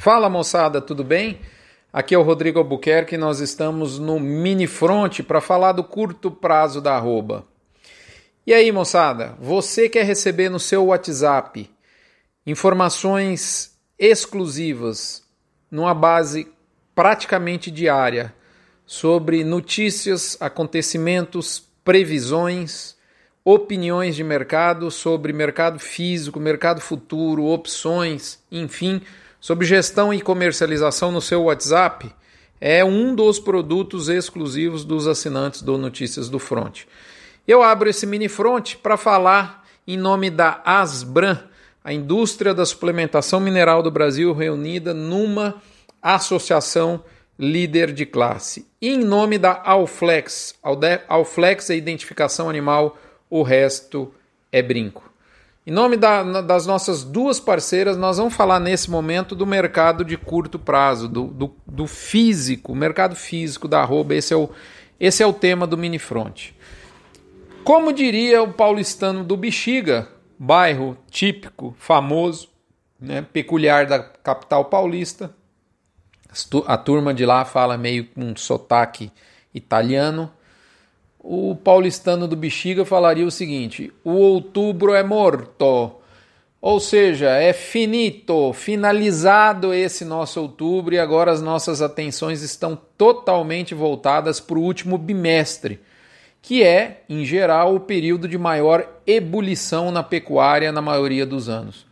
Fala moçada, tudo bem? Aqui é o Rodrigo Albuquerque e nós estamos no Mini Front para falar do curto prazo da arroba. E aí moçada, você quer receber no seu WhatsApp informações exclusivas numa base praticamente diária sobre notícias, acontecimentos, previsões, opiniões de mercado sobre mercado físico, mercado futuro, opções, enfim sobre gestão e comercialização no seu WhatsApp é um dos produtos exclusivos dos assinantes do Notícias do Front. Eu abro esse mini front para falar em nome da Asbran, a indústria da suplementação mineral do Brasil reunida numa associação líder de classe. E em nome da Alflex, Alflex é identificação animal, o resto é brinco. Em nome da, das nossas duas parceiras, nós vamos falar nesse momento do mercado de curto prazo, do, do, do físico, mercado físico da arroba. Esse é o, esse é o tema do Minifront. Como diria o paulistano do Bexiga, bairro típico, famoso, né, peculiar da capital paulista, a turma de lá fala meio com um sotaque italiano o paulistano do Bexiga falaria o seguinte: o outubro é morto. Ou seja, é finito, finalizado esse nosso outubro e agora as nossas atenções estão totalmente voltadas para o último bimestre, que é, em geral, o período de maior ebulição na pecuária na maioria dos anos.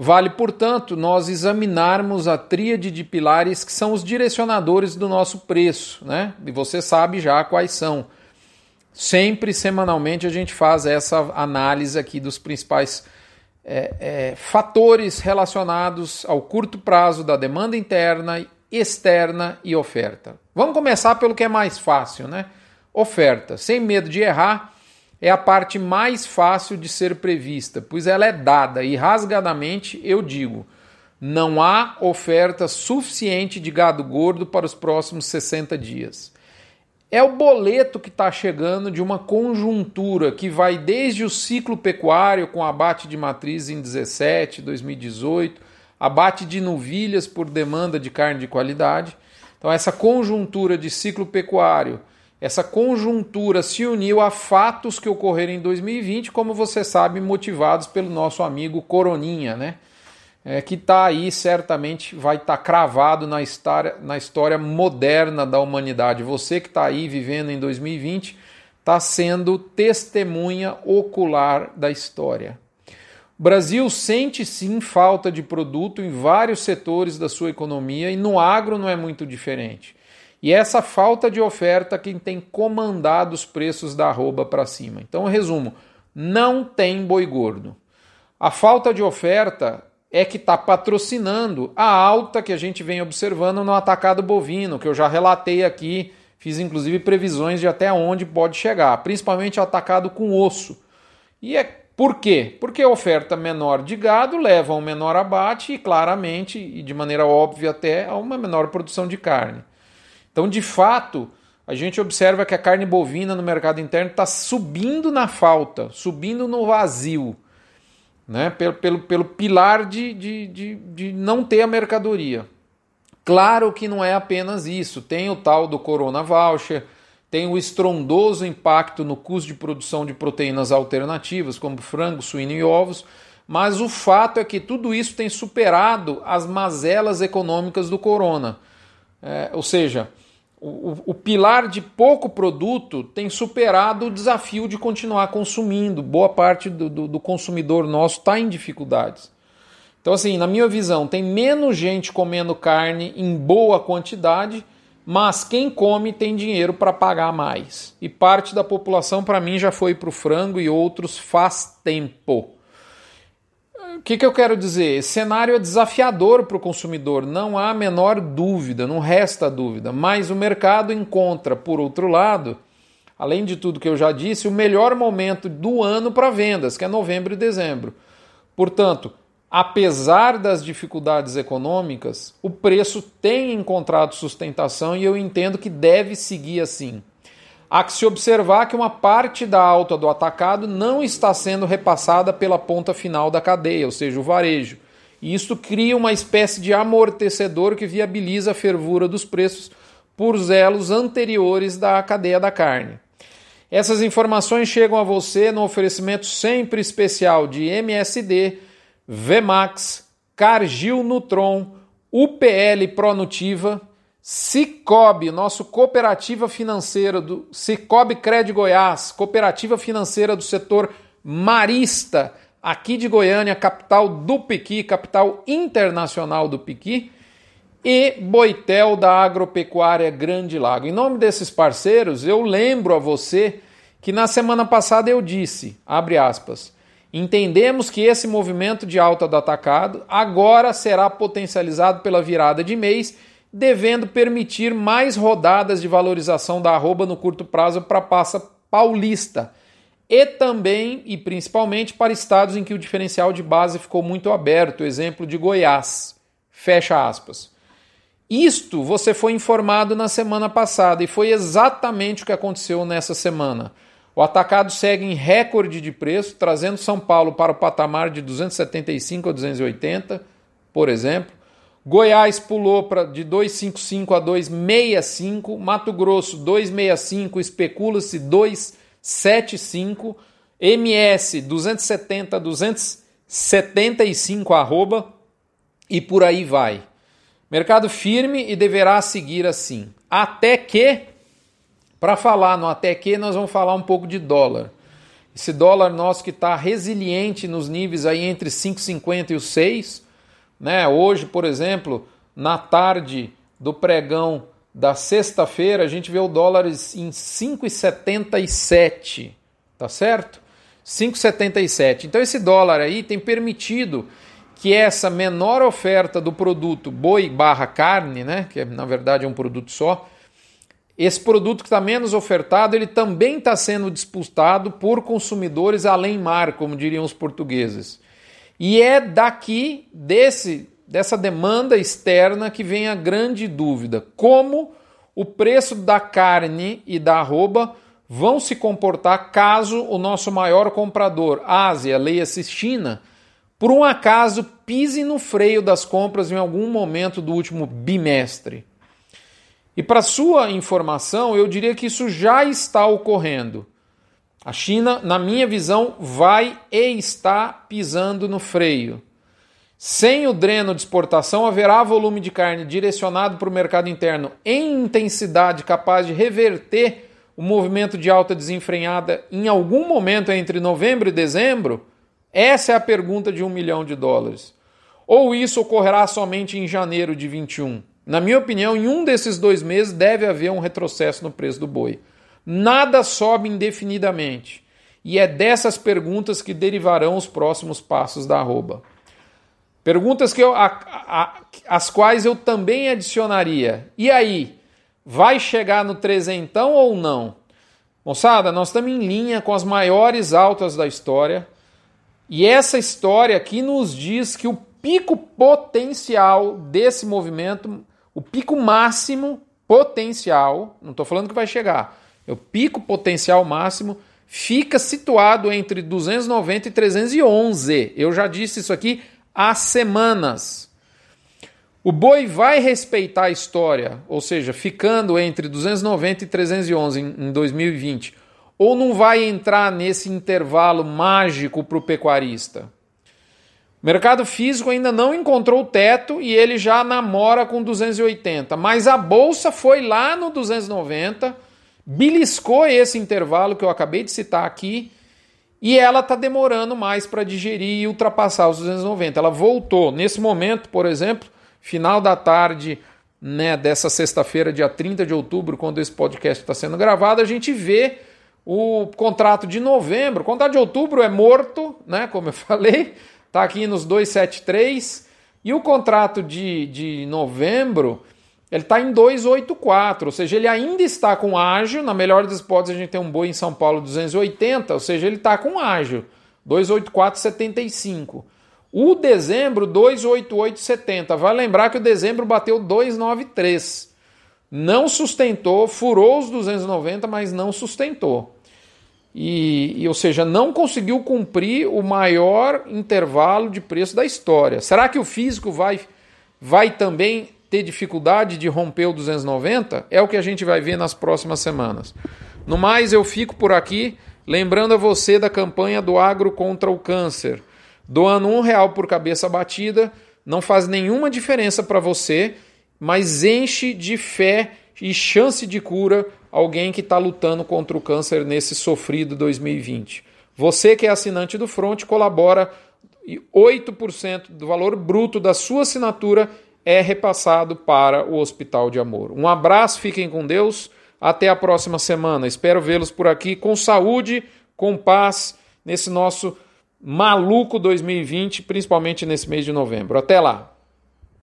Vale, portanto, nós examinarmos a tríade de pilares que são os direcionadores do nosso preço, né? E você sabe já quais são Sempre semanalmente a gente faz essa análise aqui dos principais é, é, fatores relacionados ao curto prazo da demanda interna, externa e oferta. Vamos começar pelo que é mais fácil, né? Oferta. Sem medo de errar, é a parte mais fácil de ser prevista, pois ela é dada e rasgadamente eu digo: não há oferta suficiente de gado gordo para os próximos 60 dias. É o boleto que está chegando de uma conjuntura que vai desde o ciclo pecuário, com abate de matriz em 17, 2018, abate de novilhas por demanda de carne de qualidade. Então, essa conjuntura de ciclo pecuário, essa conjuntura se uniu a fatos que ocorreram em 2020, como você sabe, motivados pelo nosso amigo Coroninha, né? É, que está aí, certamente vai estar tá cravado na história, na história moderna da humanidade. Você que está aí vivendo em 2020 está sendo testemunha ocular da história. O Brasil sente sim falta de produto em vários setores da sua economia e no agro não é muito diferente. E essa falta de oferta quem tem comandado os preços da arroba para cima. Então, resumo: não tem boi gordo. A falta de oferta é que está patrocinando a alta que a gente vem observando no atacado bovino, que eu já relatei aqui, fiz inclusive previsões de até onde pode chegar, principalmente atacado com osso. E é por quê? Porque a oferta menor de gado leva a um menor abate e claramente, e de maneira óbvia até, a uma menor produção de carne. Então, de fato, a gente observa que a carne bovina no mercado interno está subindo na falta, subindo no vazio né? pelo, pelo, pelo pilar de, de, de, de não ter a mercadoria. Claro que não é apenas isso, tem o tal do Corona Voucher, tem o estrondoso impacto no custo de produção de proteínas alternativas, como frango, suíno e ovos, mas o fato é que tudo isso tem superado as mazelas econômicas do corona. É, ou seja, o, o, pilar de pouco produto tem superado o desafio de continuar consumindo. Boa parte do, do, do consumidor nosso está em dificuldades. Então, assim, na minha visão, tem menos gente comendo carne em boa quantidade, mas quem come tem dinheiro para pagar mais. E parte da população, para mim, já foi para o frango e outros faz tempo. O que, que eu quero dizer? Esse cenário é desafiador para o consumidor, não há a menor dúvida, não resta dúvida. Mas o mercado encontra, por outro lado, além de tudo que eu já disse, o melhor momento do ano para vendas, que é novembro e dezembro. Portanto, apesar das dificuldades econômicas, o preço tem encontrado sustentação e eu entendo que deve seguir assim. Há que se observar que uma parte da alta do atacado não está sendo repassada pela ponta final da cadeia, ou seja, o varejo. e isto cria uma espécie de amortecedor que viabiliza a fervura dos preços por zelos anteriores da cadeia da carne. Essas informações chegam a você no oferecimento sempre especial de MSD, Vmax, Cargil Nutron, UPL Pronutiva, Cicobi, nosso cooperativa financeira do Cicobi Cred Goiás, cooperativa financeira do setor marista, aqui de Goiânia, capital do Piqui, capital internacional do Piqui, e Boitel da Agropecuária Grande Lago. Em nome desses parceiros, eu lembro a você que na semana passada eu disse, abre aspas, entendemos que esse movimento de alta do atacado agora será potencializado pela virada de mês, devendo permitir mais rodadas de valorização da arroba no curto prazo para a passa paulista e também e principalmente para estados em que o diferencial de base ficou muito aberto, exemplo de Goiás. Fecha aspas. Isto você foi informado na semana passada e foi exatamente o que aconteceu nessa semana. O atacado segue em recorde de preço, trazendo São Paulo para o patamar de 275 a 280, por exemplo. Goiás pulou para de 255 a 265, Mato Grosso 265, especula-se 275, MS 270 a 275 arroba e por aí vai. Mercado firme e deverá seguir assim. Até que, para falar no até que, nós vamos falar um pouco de dólar. Esse dólar nosso que está resiliente nos níveis aí entre 5,50 e os 6. Né? Hoje, por exemplo, na tarde do pregão da sexta-feira, a gente vê o dólar em 5,77. Tá certo? 5,77. Então esse dólar aí tem permitido que essa menor oferta do produto boi barra carne, né, que é, na verdade é um produto só, esse produto que está menos ofertado, ele também está sendo disputado por consumidores além mar, como diriam os portugueses. E é daqui, desse, dessa demanda externa, que vem a grande dúvida: como o preço da carne e da arroba vão se comportar caso o nosso maior comprador, Ásia, leia-se China, por um acaso pise no freio das compras em algum momento do último bimestre. E para sua informação, eu diria que isso já está ocorrendo. A China, na minha visão, vai e está pisando no freio. Sem o dreno de exportação, haverá volume de carne direcionado para o mercado interno em intensidade capaz de reverter o movimento de alta desenfreada em algum momento entre novembro e dezembro? Essa é a pergunta de um milhão de dólares. Ou isso ocorrerá somente em janeiro de 21? Na minha opinião, em um desses dois meses deve haver um retrocesso no preço do boi. Nada sobe indefinidamente. E é dessas perguntas que derivarão os próximos passos da arroba. Perguntas que eu, a, a, as quais eu também adicionaria. E aí? Vai chegar no trezentão ou não? Moçada, nós estamos em linha com as maiores altas da história. E essa história aqui nos diz que o pico potencial desse movimento, o pico máximo potencial, não estou falando que vai chegar, o pico potencial máximo, fica situado entre 290 e 311. Eu já disse isso aqui há semanas. O boi vai respeitar a história, ou seja, ficando entre 290 e 311 em 2020 ou não vai entrar nesse intervalo mágico para o pecuarista? O mercado físico ainda não encontrou o teto e ele já namora com 280, mas a bolsa foi lá no 290, beliscou esse intervalo que eu acabei de citar aqui e ela está demorando mais para digerir e ultrapassar os 290. Ela voltou. Nesse momento, por exemplo, final da tarde né, dessa sexta-feira, dia 30 de outubro, quando esse podcast está sendo gravado, a gente vê o contrato de novembro, o contrato de outubro é morto, né? Como eu falei, está aqui nos 273. E o contrato de, de novembro, ele está em 284, ou seja, ele ainda está com ágio. Na melhor das hipóteses, a gente tem um boi em São Paulo 280, ou seja, ele está com ágio, 284,75. O dezembro, 288,70. Vai lembrar que o dezembro bateu 293. Não sustentou, furou os 290, mas não sustentou. e, e, ou seja, não conseguiu cumprir o maior intervalo de preço da história. Será que o físico vai, vai também ter dificuldade de romper o 290? É o que a gente vai ver nas próximas semanas. No mais, eu fico por aqui, lembrando a você da campanha do Agro contra o Câncer. Doando um real por cabeça batida, não faz nenhuma diferença para você, mas enche de fé e chance de cura alguém que está lutando contra o câncer nesse sofrido 2020. Você que é assinante do Front colabora e 8% do valor bruto da sua assinatura é repassado para o Hospital de Amor. Um abraço, fiquem com Deus. Até a próxima semana. Espero vê-los por aqui com saúde, com paz nesse nosso maluco 2020, principalmente nesse mês de novembro. Até lá.